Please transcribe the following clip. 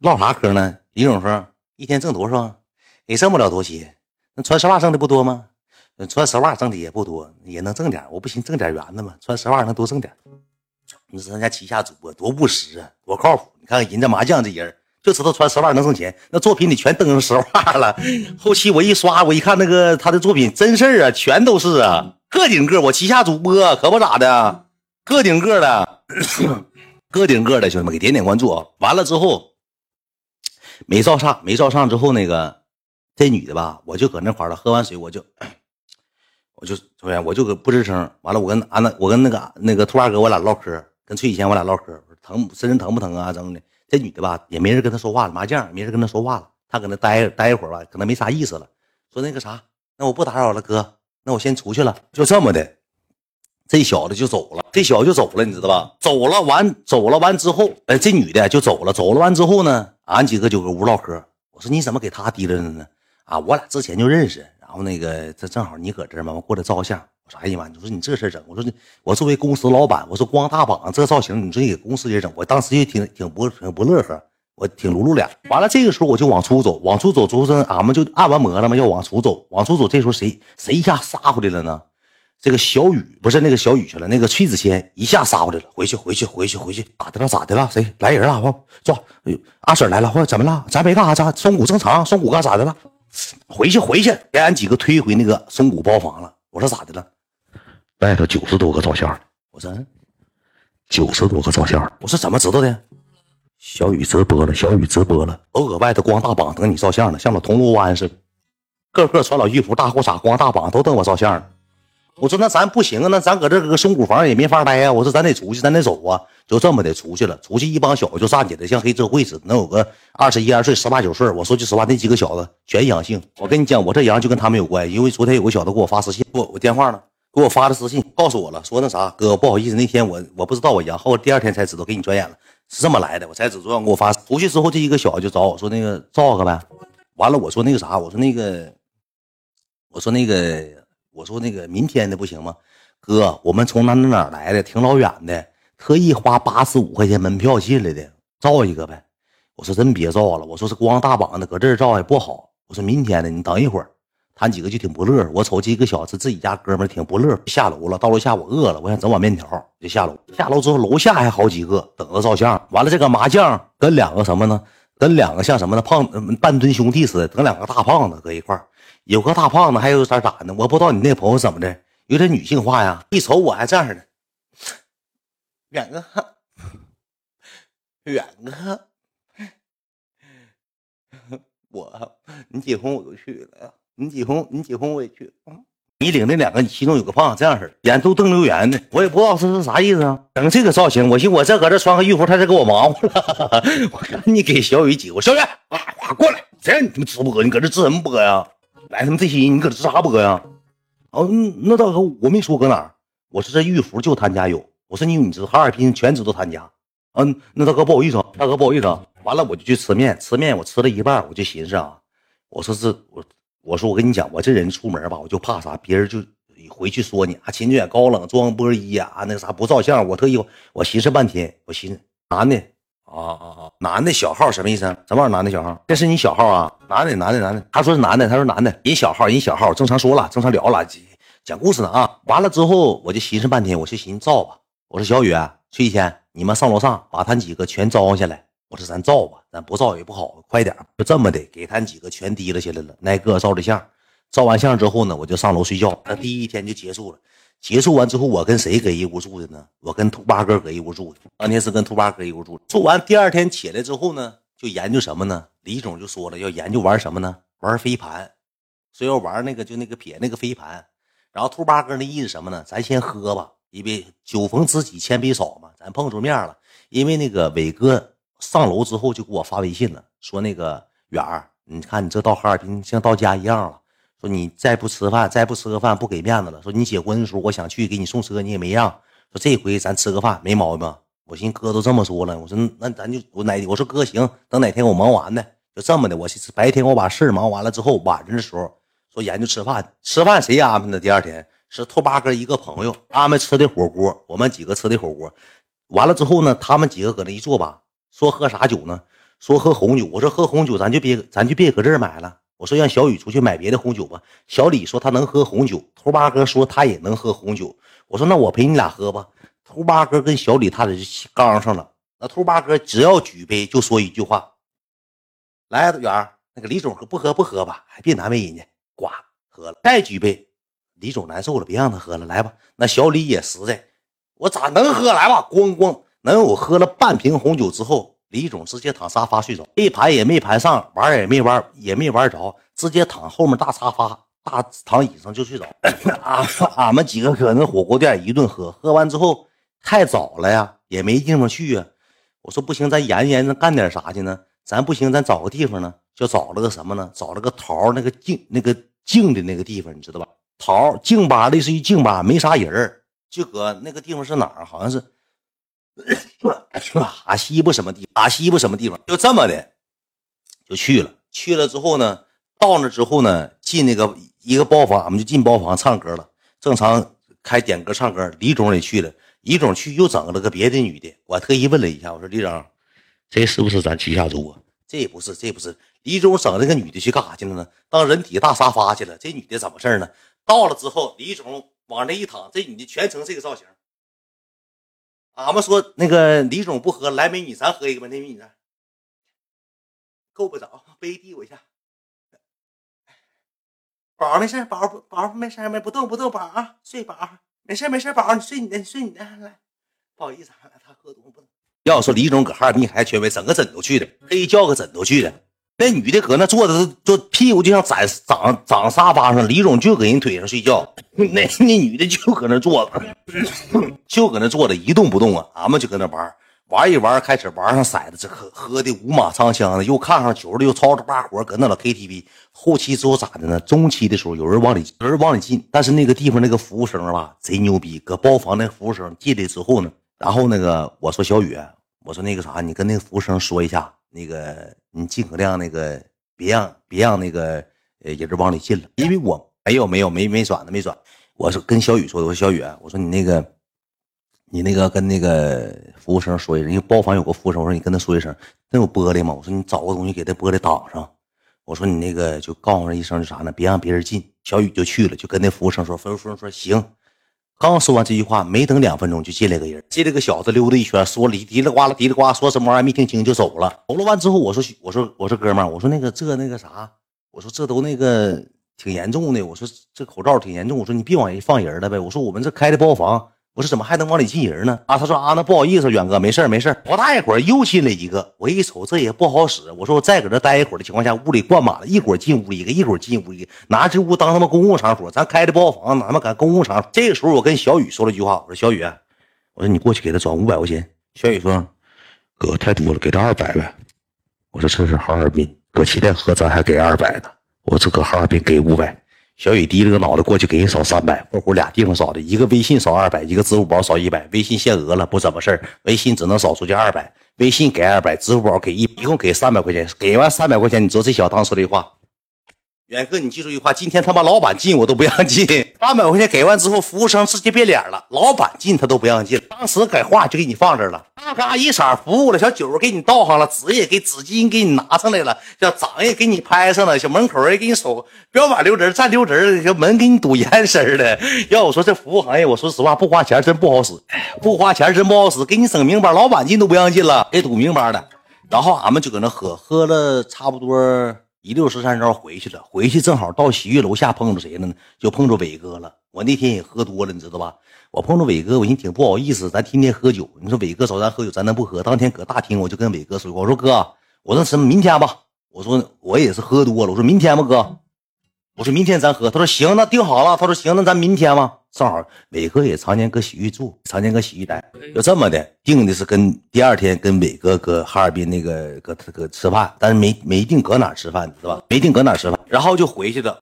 唠啥嗑呢？李总说一天挣多少？也挣不了多些。那穿丝袜挣的不多吗？穿丝袜挣的也不多，也能挣点。我不寻挣点圆的吗？穿丝袜能多挣点。你说咱家旗下主播多务实啊，多靠谱！你看看人家麻将这人，就知道穿丝袜能挣钱。那作品里全登上丝袜了。后期我一刷，我一看那个他的作品，真事啊，全都是啊，个顶个。我旗下主播可不咋的，个顶个的，个顶个的兄弟们给点点关注啊！完了之后没照上，没照上之后那个这女的吧，我就搁那块了，喝完水我就。我就昨天我就搁不吱声，完了我跟安那我跟那个那个兔二哥我俩唠嗑，跟崔以前我俩唠嗑，疼身上疼不疼啊？怎么的这女的吧也没人跟她说话了，麻将没人跟她说话了，她搁那待待一会儿吧，可能没啥意思了，说那个啥，那我不打扰了哥，那我先出去了，就这么的，这小子就走了，这小子就走了，你知道吧？走了完走了完之后，哎，这女的就走了，走了完之后呢，俺几个就搁屋唠嗑，我说你怎么给他提溜着呢？啊，我俩之前就认识。然后那个，这正好你搁这儿嘛，我过来照个相。我说，哎呀妈，你说你这事整，我说你我作为公司老板，我说光大膀这造型，你说你给公司也整，我当时就挺挺不挺不乐呵，我挺露露脸。完了，这个时候我就往出走，往出走，之后俺们就按完摩了嘛，要往出走，往出走。这时候谁谁一下杀回来了呢？这个小雨不是那个小雨去了，那个崔子谦一下杀过来了。回去，回去，回去，回去，咋的了？咋的了？谁来人了？我走，阿婶来了，或怎么了？咱没干啥，咱松骨正常，松骨干咋的了？回去回去，给俺几个推回那个松骨包房了。我说咋的了？外头九十多个照相。我说九十多个照相。我说怎么知道的？小雨直播了，小雨直播了，都搁外头光大膀等你照相呢，像老铜锣湾似的，个个穿老衣服、大裤衩、光大膀都等我照相呢。我说那咱不行啊，那咱搁这搁松骨房也没法待呀。我说咱得出去，咱得走啊。就这么的出去了，出去一帮小子就站起来，像黑社会似的，能有个二十一二岁、十八九岁。我说句实话，那几个小子全阳性。我跟你讲，我这阳就跟他们有关，因为昨天有个小子给我发私信，不，我电话呢，给我发的私信，告诉我了，说那啥，哥不好意思，那天我我不知道我阳，后第二天才知道，给你转眼了，是这么来的，我才知道给我发。出去之后，这一个小子就找我说那个照个呗。完了，我说那个啥，我说那个，我说那个，我说那个明天的不行吗？哥，我们从哪哪哪来的，挺老远的，特意花八十五块钱门票进来的，照一个呗。我说真别照了，我说是光大膀子，搁这儿照也不好。我说明天的，你等一会儿。他几个就挺不乐，我瞅几个小子自己家哥们挺不乐，下楼了。到楼下我饿了，我想整碗面条，就下楼。下楼之后，楼下还好几个等着照相。完了，这个麻将跟两个什么呢？跟两个像什么呢？胖半吨兄弟似的，跟两个大胖子搁一块有个大胖子，还有啥咋的？我不知道你那朋友怎么的。有点女性化呀！一瞅我还这样的，远哥，远哥，我你结婚我就去了！你结婚你结婚我也去。你领那两个，其中有个胖子这样式的，眼都瞪溜圆的，我也不知道这是啥意思啊！整这个造型，我寻我这搁这穿个浴服，他再给我忙活了。我赶紧给小雨挤，我小雨，啊，过来！谁让你他妈直播？你搁这直什么播呀？来他妈这些人，你搁这直啥播呀？哦，那大哥，我没说搁哪儿，我说这玉福就他家有。我说你，你知道哈尔滨全知道他家。嗯，那大哥不好意思，大哥不好意思。完了我就去吃面，吃面我吃了一半，我就寻思啊，我说是我，我说我跟你讲，我这人出门吧，我就怕啥，别人就回去说你啊，秦俊远高冷装波一啊，那个啥不照相。我特意我寻思半天，我寻思男的。啊啊啊！男的小号什么意思？什么玩意？男的小号？这是你小号啊？男的，男的，男的。他说是男的，他说男的。人小号，人小号，正常说了，正常聊了，讲故事呢啊。完了之后，我就寻思半天，我就寻思照吧。我说小雨、崔天，你们上楼上把他几个全招下来。我说咱照吧，咱不照也不好，快点。就这么的，给他几个全提了下来了，挨个照的相。照完相之后呢，我就上楼睡觉。那第一天就结束了。结束完之后，我跟谁搁一屋住的呢？我跟兔八哥搁一屋住的。当天是跟兔八哥一屋住。住完第二天起来之后呢，就研究什么呢？李总就说了，要研究玩什么呢？玩飞盘，说要玩那个就那个撇那个飞盘。然后兔八哥那意思什么呢？咱先喝吧，因为酒逢知己千杯少嘛。咱碰着面了，因为那个伟哥上楼之后就给我发微信了，说那个远儿，你看你这到哈尔滨像到家一样了。说你再不吃饭，再不吃个饭，不给面子了。说你结婚的时候，我想去给你送车，你也没让。说这回咱吃个饭没毛病。我寻哥都这么说了，我说那咱就我哪我说哥行，等哪天我忙完的，就这么的。我白天我把事忙完了之后，晚上的时候说研究吃饭，吃饭谁安排的？第二天是兔八哥一个朋友安排吃的火锅，我们几个吃的火锅。完了之后呢，他们几个搁那一坐吧，说喝啥酒呢？说喝红酒，我说喝红酒咱就别咱就别搁这儿买了。我说让小雨出去买别的红酒吧。小李说他能喝红酒，兔八哥说他也能喝红酒。我说那我陪你俩喝吧。兔八哥跟小李他俩就刚上了。那兔八哥只要举杯就说一句话：“来，远儿，那个李总喝不喝不喝吧，还别难为人家。”呱，喝了。再举杯，李总难受了，别让他喝了。来吧，那小李也实在，我咋能喝？来吧，咣咣，能有喝了半瓶红酒之后。李总直接躺沙发睡着，一盘也没盘上，玩也没玩，也没玩着，直接躺后面大沙发、大躺椅上就睡着。啊，俺们几个搁那火锅店一顿喝，喝完之后太早了呀，也没地方去呀。我说不行，咱研究研究干点啥去呢？咱不行，咱找个地方呢，就找了个什么呢？找了个桃那个静那个静的那个地方，你知道吧？桃静吧，类似于静吧，没啥人就搁那个地方是哪儿？好像是。啊，西部什么地？啊，西部什么地方？就这么的，就去了。去了之后呢，到那之后呢，进那个一个包房，俺们就进包房唱歌了。正常开点歌唱歌，李总也去了。李总去又整了个别的女的，我特意问了一下，我说李总，这是不是咱旗下族啊？这不是，这不是。李总整那个女的去干啥去了呢？当人体大沙发去了。这女的怎么事呢？到了之后，李总往那一躺，这女的全程这个造型。俺们说那个李总不喝，来美女，咱喝一个吧。那美女，够不着，杯递我一下。宝没事，宝宝没事没不动不动，宝啊睡宝，没事没事，宝你睡你的，你睡你的。来，不好意思，他喝多不能。要说李总搁哈尔滨还权威，整个枕头去的，黑叫个枕头去的。那女的搁那坐着，坐屁股就像长长长沙发上，李总就搁人腿上睡觉。那那女的就搁那坐着，就搁那坐着一动不动啊。俺们就搁那玩玩一玩，开始玩上骰子，这喝喝的五马长枪的，又看上球了，又吵吵把活，搁那老 KTV。后期之后咋的呢？中期的时候有人往里有人往里进，但是那个地方那个服务生吧，贼牛逼。搁包房那服务生进来之后呢，然后那个我说小雨，我说那个啥，你跟那个服务生说一下。那个，你尽可量那个，别让别让那个呃人往里进了，因为我没有没有没没转的没转。我说跟小雨说，我说小雨，我说你那个，你那个跟那个服务生说一声，因为包房有个服务生，我说你跟他说一声，那有玻璃吗？我说你找个东西给他玻璃挡上。我说你那个就告诉他一声，就啥呢？别让别人进。小雨就去了，就跟那服务生说，服务生说行。刚说完这句话，没等两分钟就进来个人，进来个小子溜达一圈，说里嘀里呱啦嘀里呱说什么玩意儿没听清就走了。走了完之后，我说我说我说哥们儿，我说那个这那个啥，我说这都那个挺严重的，我说这口罩挺严重，我说你别往人放人了呗，我说我们这开的包房。我说怎么还能往里进人呢？啊，他说啊，那不好意思，远哥，没事没事不大一会儿又进来一个，我一瞅这也不好使。我说我再搁这待一会儿的情况下，屋里灌满了，一会儿进屋一个，一会儿进屋一个，拿这屋当他妈公共场所。咱开的包房，哪他妈敢公共场所？这个时候我跟小雨说了句话，我说小雨，我说你过去给他转五百块钱。小雨说，哥太多了，给他二百呗。我说这是哈尔滨，搁七天河咱还给二百呢。我这搁哈尔滨给五百。小雨低着个脑袋过去给人扫三百，括弧俩地方扫的，一个微信扫二百，一个支付宝扫一百。微信限额了，不怎么事，微信只能扫出去二百，微信给二百，支付宝给一，一共给三百块钱。给完三百块钱，你知道这小当说的话。远哥，你记住一句话：今天他妈老板进我都不让进。八百块钱给完之后，服务生直接变脸了，老板进他都不让进。当时改话就给你放这了，嘎嘎一色服务了，小酒给你倒上了，纸也给纸巾给你拿上来了，叫掌也给你拍上了，小门口也给你守标板溜人站溜人，小门给你堵严实的。要我说这服务行业，我说实话不花钱真不好使，不花钱真不好使，给你整明白，老板进都不让进了，给堵明白的。然后俺们就搁那喝，喝了差不多。一溜十三招回去了，回去正好到洗浴楼下碰着谁了呢？就碰着伟哥了。我那天也喝多了，你知道吧？我碰着伟哥，我寻挺不好意思，咱天天喝酒，你说伟哥找咱喝酒，咱能不喝？当天搁大厅，我就跟伟哥说，我说哥，我说什么明天吧，我说我也是喝多了，我说明天吧，哥。我说明天咱喝，他说行，那定好了。他说行，那咱明天吧。正好伟哥也常年搁洗浴住，常年搁洗浴待，就这么的定的是跟第二天跟伟哥搁哈尔滨那个搁搁吃饭，但是没没定搁哪吃饭，是吧？没定搁哪吃饭，然后就回去的。